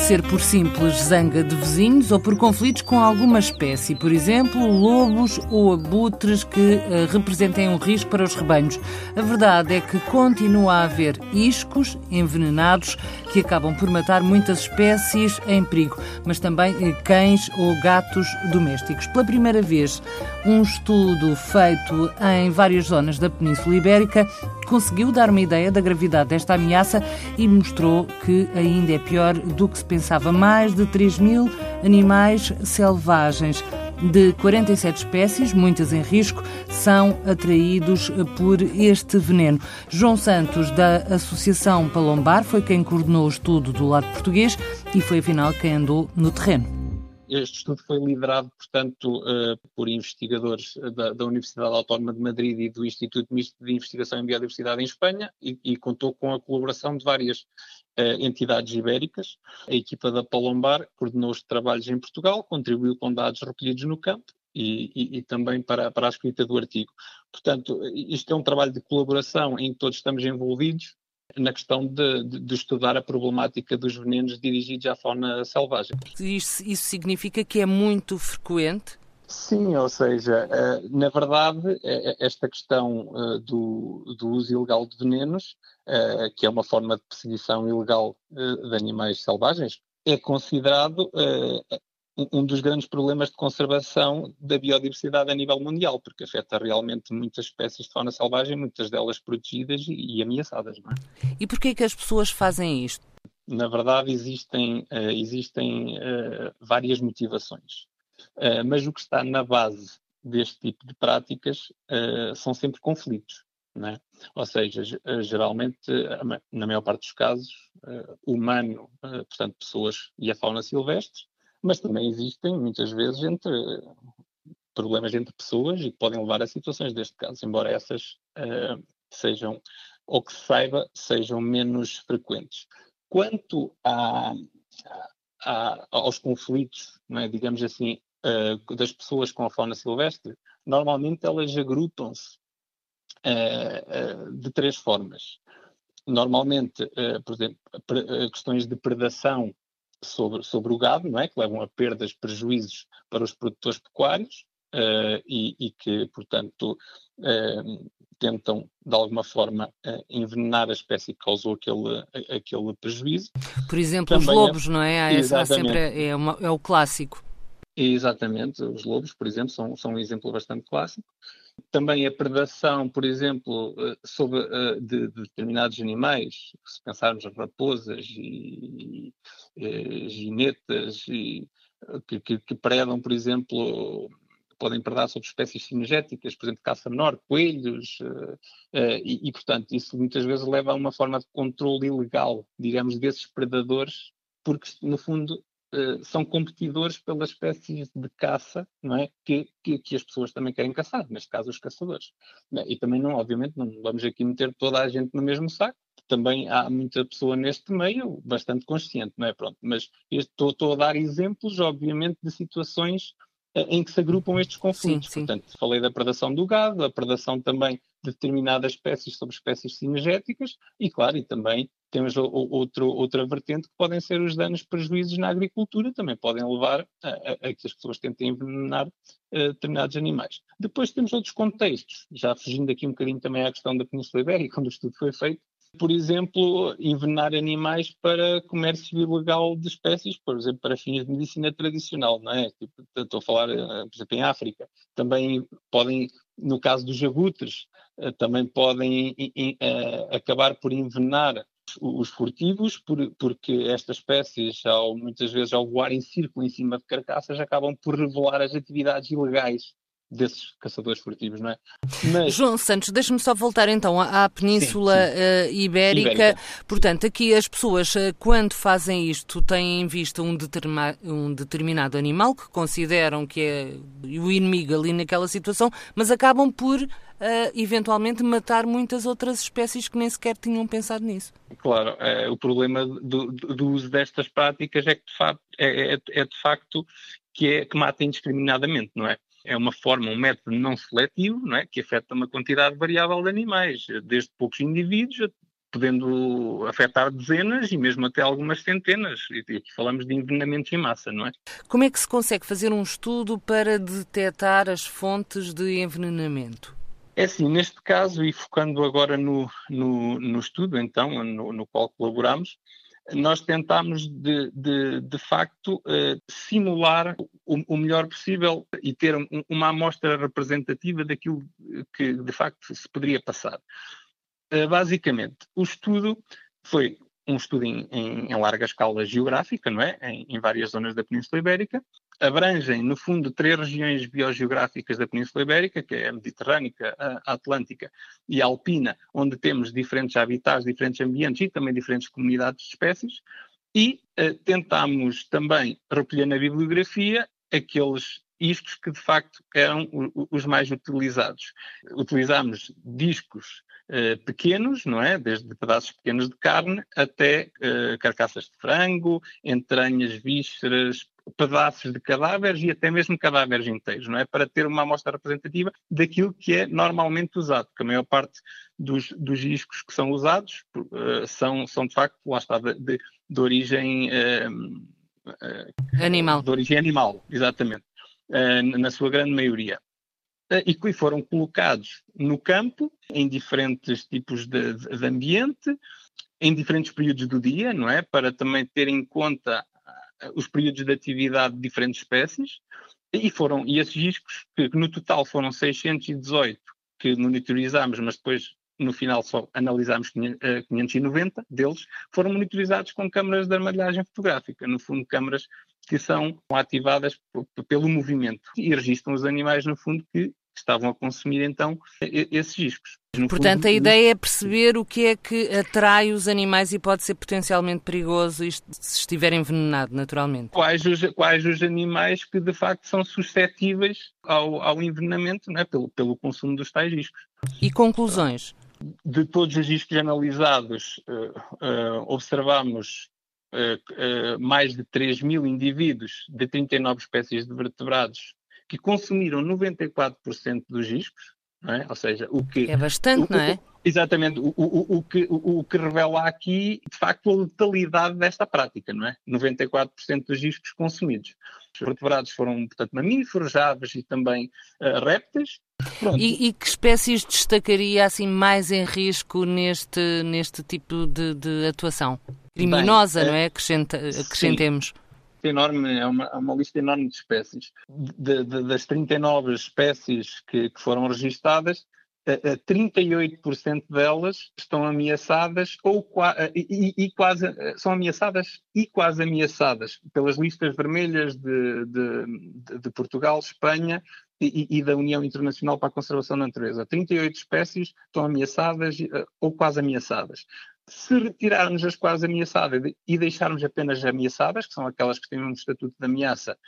Pode ser por simples zanga de vizinhos ou por conflitos com alguma espécie, por exemplo, lobos ou abutres que uh, representem um risco para os rebanhos. A verdade é que continua a haver iscos envenenados que acabam por matar muitas espécies em perigo, mas também uh, cães ou gatos domésticos. Pela primeira vez, um estudo feito em várias zonas da Península Ibérica conseguiu dar uma ideia da gravidade desta ameaça e mostrou que ainda é pior do que se pensava. Mais de 3 mil animais selvagens de 47 espécies, muitas em risco, são atraídos por este veneno. João Santos, da Associação Palombar, foi quem coordenou o estudo do lado português e foi afinal quem andou no terreno. Este estudo foi liderado, portanto, uh, por investigadores da, da, Universidade Autónoma de Madrid e do Instituto Misto de Investigação em Biodiversidade em Espanha e, e contou com a colaboração de várias uh, entidades ibéricas. A equipa da Palombar coordenou os trabalhos em Portugal, contribuiu com dados recolhidos no campo e, e, e, também para, para a escrita do artigo. Portanto, isto é um trabalho de colaboração em que todos estamos envolvidos na questão de, de, de, estudar a problemática dos venenos dirigidos à fauna selvagem. Isso, isso significa que é muito frequente? Sim, ou seja, eh, na verdade, eh, esta questão eh, do, do uso ilegal de venenos, que é uma forma de perseguição ilegal de animais selvagens, é considerado um dos grandes problemas de conservação da biodiversidade a nível mundial, porque afeta realmente muitas espécies de fauna selvagem, muitas delas protegidas e, ameaçadas. É? E porquê é que as pessoas fazem isto? Na verdade, existem, uh, existem uh, várias motivações, uh, mas o que está na base deste tipo de práticas são sempre conflitos. É? Ou seja, geralmente, na maior parte dos casos, humano, portanto, pessoas e a fauna silvestre, mas também existem muitas vezes entre problemas entre pessoas e que podem levar a situações deste caso, embora essas uh, sejam, ou que se saiba, sejam menos frequentes. Quanto a, a, aos conflitos, é, digamos assim, uh, das pessoas com a fauna silvestre, normalmente elas agrupam-se uh, de três formas. Normalmente, por exemplo, questões de predação sobre, sobre o gado, não é? que levam a perdas, prejuízos para os produtores pecuários uh, e, e, que, portanto, uh, tentam de alguma forma uh, envenenar a espécie que causou aquele, aquele prejuízo. Por exemplo, Também os lobos, é, não é? Há, há sempre, é, uma, é o clássico. Exatamente, os lobos, por exemplo, são, são um exemplo bastante clássico. Também a predação, por exemplo, eh, sobre, uh, de, de, determinados animais, se pensarmos as raposas e, e ginetas, e, que, que, que, predam, por exemplo, podem predar sobre espécies sinergéticas, por exemplo, caça menor, coelhos, e, e, portanto, isso muitas vezes leva a uma forma de controle ilegal, digamos, desses predadores, porque, no fundo, uh, são competidores pelas espécies de caça não é? Que, que, que, as pessoas também querem caçar, neste caso os caçadores. E também não, obviamente, não vamos aqui meter toda a gente no mesmo saco, também há muita pessoa neste meio bastante consciente, não é? Pronto, mas estou, estou a dar exemplos, obviamente, de situações eh, em que se agrupam estes conflitos. Sim, sim. Portanto, falei da predação do gado, a predação também determinadas espécies sobre espécies sinergéticas e, claro, e também temos outro, outra vertente que podem ser os danos prejuízos na agricultura, também podem levar a, a, a que as pessoas tentem envenenar uh, determinados animais. Depois temos outros contextos, já fugindo aqui um bocadinho também à questão da Península Ibérica, quando o estudo foi feito, por exemplo, envenenar animais para comércio ilegal de espécies, por exemplo, para fins de medicina tradicional, não é? Tipo, estou a falar, eh, por exemplo, em África. Também podem, no caso dos abutres, eh, também podem acabar por envenenar os furtivos, por, porque estas espécies, ao, muitas vezes, ao voar em círculo em cima de carcaças, acabam por revelar as atividades ilegais desses caçadores furtivos, não é? Mas... João Santos, deixe-me só voltar então à, Península sim, sim. Uh, Ibérica. Ibérica. Portanto, aqui as pessoas, quando fazem isto, têm em vista um, determa um, determinado animal que consideram que é o inimigo ali naquela situação, mas acabam por eventualmente matar muitas outras espécies que nem sequer tinham pensado nisso. Claro, é, o problema do, do, uso destas práticas é que de facto, é, é, é de facto que, é, que mata indiscriminadamente, não é? É uma forma, um método não seletivo, não é? que afeta uma quantidade variável de animais, desde poucos indivíduos podendo afetar dezenas e mesmo até algumas centenas. E aqui falamos de envenenamentos em massa, não é? Como é que se consegue fazer um estudo para detectar as fontes de envenenamento? É assim, neste caso, e focando agora no, no, no estudo, então, no, no qual colaboramos, nós tentámos de, de, de facto uh, simular o, o, melhor possível e ter um, uma amostra representativa daquilo que de facto se poderia passar. Uh, basicamente, o estudo foi um estudo em, em, em, larga escala geográfica, não é? Em, em, várias zonas da Península Ibérica. Abrangem, no fundo, três regiões biogeográficas da Península Ibérica, que é a Mediterrânica, a Atlântica e a Alpina, onde temos diferentes habitats, diferentes ambientes e também diferentes comunidades de espécies. E uh, tentámos também recolher na bibliografia aqueles iscos que de facto eram os mais utilizados. Utilizámos discos uh, pequenos, não é? Desde pedaços pequenos de carne até uh, carcaças de frango, entranhas, vísceras, pedaços de cadáveres e até mesmo cadáveres inteiros, não é? Para ter uma amostra representativa daquilo que é normalmente usado, porque a maior parte dos, dos discos que são usados uh, são, são de facto, lá está, de, de, de origem... animal. De origem animal, exatamente. Eh, na sua grande maioria. Eh, e que foram colocados no campo, em diferentes tipos de, de ambiente, em diferentes períodos do dia, não é? Para também ter em conta eh, os períodos de atividade de diferentes espécies. E foram, e esses discos, que no total foram 618 que monitorizámos, mas depois no final só analisámos 590 deles, foram monitorizados com câmaras de armadilhagem fotográfica, no fundo câmaras que são ativadas pelo movimento e registram os animais, no fundo, que estavam a consumir então esses discos. No Portanto, fundo, a ideia é perceber o que é que atrai os animais e pode ser potencialmente perigoso se estiver envenenado, naturalmente. Quais os, quais os animais que de facto são suscetíveis ao, ao envenenamento né, pelo, pelo consumo dos tais discos. E conclusões? De todos os discos analisados, uh, uh, observamos uh, mais de 3 mil indivíduos de 39 espécies de vertebrados que consumiram 94% dos discos, é? ou seja, o que... É bastante, o, não é? Exatamente, o, o, que, o, que revela aqui, de facto, a letalidade desta prática, não é? 94% dos discos consumidos. Os vertebrados foram, portanto, mamíferos, aves e também uh, répteis. E, e, que espécies destacaria assim mais em risco neste, neste tipo de, de atuação? Criminosa, Bem, não é? Acrescenta, acrescentemos. Sim enorme, é uma, é uma, lista enorme de espécies. De, de, das 39 espécies que, que foram registadas, 38% delas estão ameaçadas ou e, e, quase são ameaçadas e quase ameaçadas pelas listas vermelhas de, de, de Portugal, Espanha e, e, da União Internacional para a Conservação da Natureza. 38 espécies estão ameaçadas ou quase ameaçadas. Se retirarmos as quase ameaçadas e deixarmos apenas ameaçadas, que são aquelas que têm um estatuto de ameaça,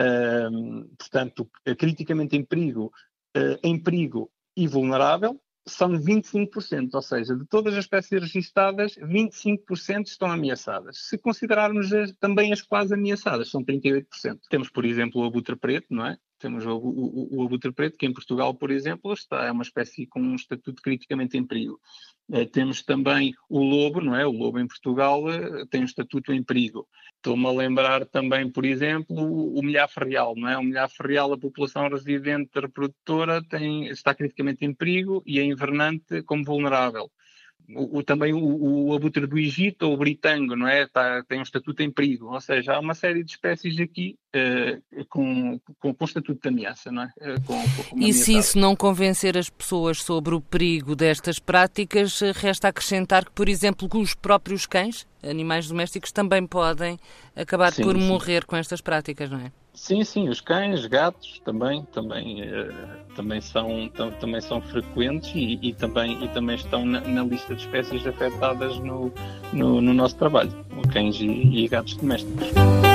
uh, portanto, criticamente em perigo, uh, em perigo e vulnerável, são 25%, ou seja, de todas as espécies registadas, 25% estão ameaçadas. Se considerarmos as, também as quase ameaçadas, são 38%. Temos, por exemplo, o abutre preto, não é? Temos o, o, o abutre preto, que em Portugal, por exemplo, está, é uma espécie com um estatuto criticamente em perigo. Uh, temos também o lobo, não é? O lobo em Portugal uh, tem um estatuto em perigo. Estou-me a lembrar também, por exemplo, o, milhafo real, não é? O milhafo real, a população residente reprodutora tem, está criticamente em perigo e é invernante como vulnerável o, também o, o, abutre do Egito ou o britango, não é? Tá, tem um estatuto em perigo, ou seja, há uma série de espécies aqui uh, com, com, com estatuto de ameaça, não é? Uh, com, e se isso não convencer as pessoas sobre o perigo destas práticas, resta acrescentar que, por exemplo, os próprios cães, animais domésticos, também podem acabar sim, por sim. morrer com estas práticas, não é? Sim, sim, os cães, gatos também, também, uh, também, são, também são frequentes e, e, também, e também estão na, na, lista de espécies afetadas no, no, no nosso trabalho, cães e, e gatos domésticos.